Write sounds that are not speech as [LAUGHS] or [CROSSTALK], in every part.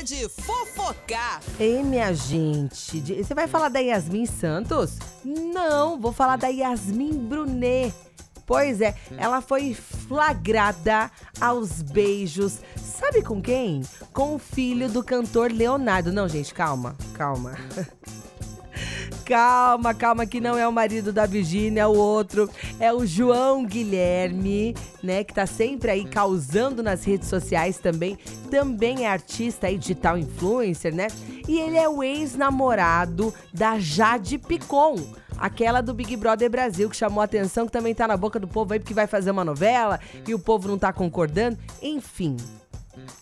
hora de fofocar. Ei, minha gente, você vai falar da Yasmin Santos? Não, vou falar da Yasmin Brunet. Pois é, ela foi flagrada aos beijos. Sabe com quem? Com o filho do cantor Leonardo. Não, gente, calma, calma. [LAUGHS] Calma, calma, que não é o marido da Virgínia, é o outro. É o João Guilherme, né? Que tá sempre aí causando nas redes sociais também. Também é artista aí, digital influencer, né? E ele é o ex-namorado da Jade Picon. Aquela do Big Brother Brasil, que chamou a atenção, que também tá na boca do povo aí, porque vai fazer uma novela e o povo não tá concordando. Enfim.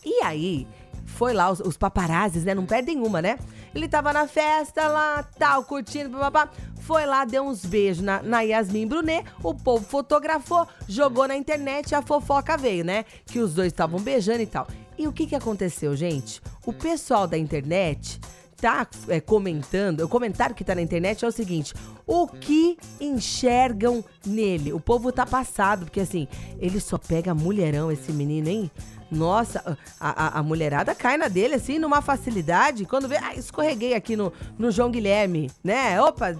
E aí, foi lá, os, os paparazzis, né? Não perdem uma, né? Ele tava na festa lá, tal, curtindo, papapá. Foi lá, deu uns beijos na, na Yasmin Brunet. O povo fotografou, jogou na internet e a fofoca veio, né? Que os dois estavam beijando e tal. E o que que aconteceu, gente? O pessoal da internet tá é, comentando, o comentário que tá na internet é o seguinte: o que enxergam nele? O povo tá passado, porque assim, ele só pega mulherão, esse menino, hein? Nossa, a, a, a mulherada cai na dele, assim, numa facilidade. Quando vê, ah, escorreguei aqui no, no João Guilherme, né? Opa,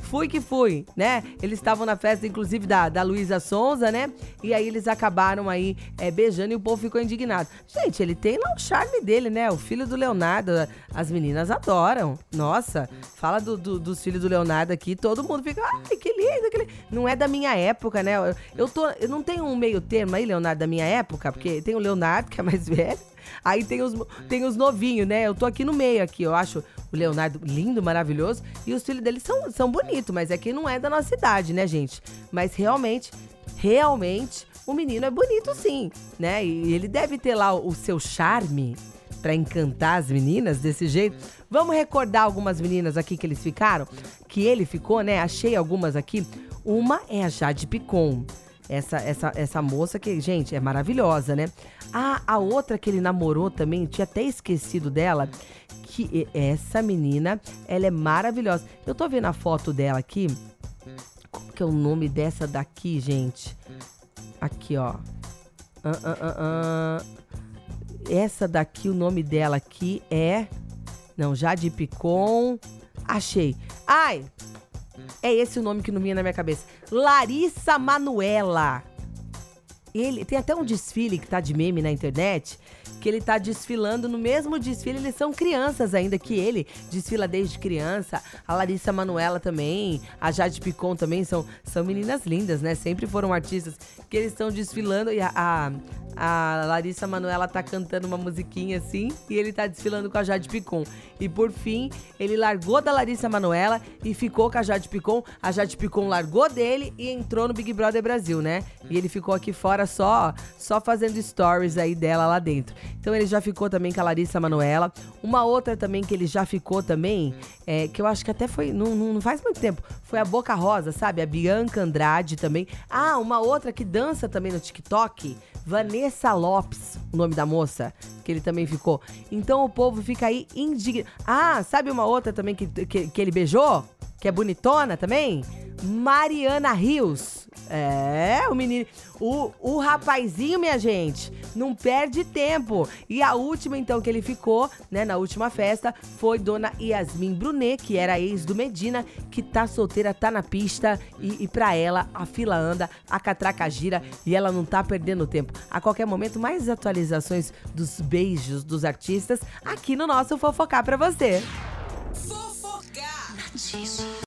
fui que fui, né? Eles estavam na festa, inclusive, da, da Luísa Sonza, né? E aí eles acabaram aí é, beijando e o povo ficou indignado. Gente, ele tem lá o charme dele, né? O filho do Leonardo, as meninas adoram. Nossa, fala do, do- dos filhos do Leonardo aqui, todo mundo fica, ai, que lindo, que lindo. Não é da minha época, né? Eu, eu, tô, eu não tenho um meio termo aí, Leonardo, da minha época, porque tem o Leonardo, que é mais velho, Aí tem os, tem os novinhos, né? Eu tô aqui no meio aqui. Eu acho o Leonardo lindo, maravilhoso. E os filhos dele são, são bonitos, mas é que não é da nossa idade, né, gente? Mas realmente, realmente, o menino é bonito sim, né? E ele deve ter lá o, seu charme pra encantar as meninas desse jeito. Vamos recordar algumas meninas aqui que eles ficaram? Que ele ficou, né? Achei algumas aqui. Uma é a Jade Picon. Essa, essa, essa moça que, gente, é maravilhosa, né? Ah, a outra que ele namorou também, tinha até esquecido dela, que essa menina, ela é maravilhosa. Eu tô vendo a foto dela aqui. Como que é o nome dessa daqui, gente? Aqui, ó. Ah, ah, ah. Essa daqui, o nome dela aqui é. Não, Jade Picon. Achei. Ai! É esse o nome que não vinha na minha cabeça. Larissa Manuela. Ele tem até um desfile que tá de meme na internet, que ele tá desfilando no mesmo desfile, eles são crianças ainda que ele, desfila desde criança. A Larissa Manuela também, a Jade Picon também são são meninas lindas, né? Sempre foram artistas que eles estão desfilando e a, a a Larissa Manoela tá cantando uma musiquinha assim e ele tá desfilando com a Jade Picon. E por fim, ele largou da Larissa Manoela e ficou com a Jade Picon. A Jade Picon largou dele e entrou no Big Brother Brasil, né? E ele ficou aqui fora só, só fazendo stories aí dela lá dentro. Então ele já ficou também com a Larissa Manoela. Uma outra também que ele já ficou também, é, que eu acho que até foi, não, não não faz muito tempo, foi a Boca Rosa, sabe? A Bianca Andrade também. Ah, uma outra que dança também no TikTok, Vanessa Lopes, o nome da moça, que ele também ficou. Então o povo fica aí indignado. Ah, sabe uma outra também que, que, que ele beijou? Que é bonitona também? Mariana Rios. É, o menino. O, o rapazinho, minha gente, não perde tempo. E a última, então, que ele ficou, né, na última festa, foi Dona Yasmin Brunet, que era ex do Medina, que tá solteira, tá na pista. E, e pra ela, a fila anda, a catraca gira e ela não tá perdendo tempo. A qualquer momento, mais atualizações dos beijos dos artistas aqui no nosso Fofocar pra você. Fofocar.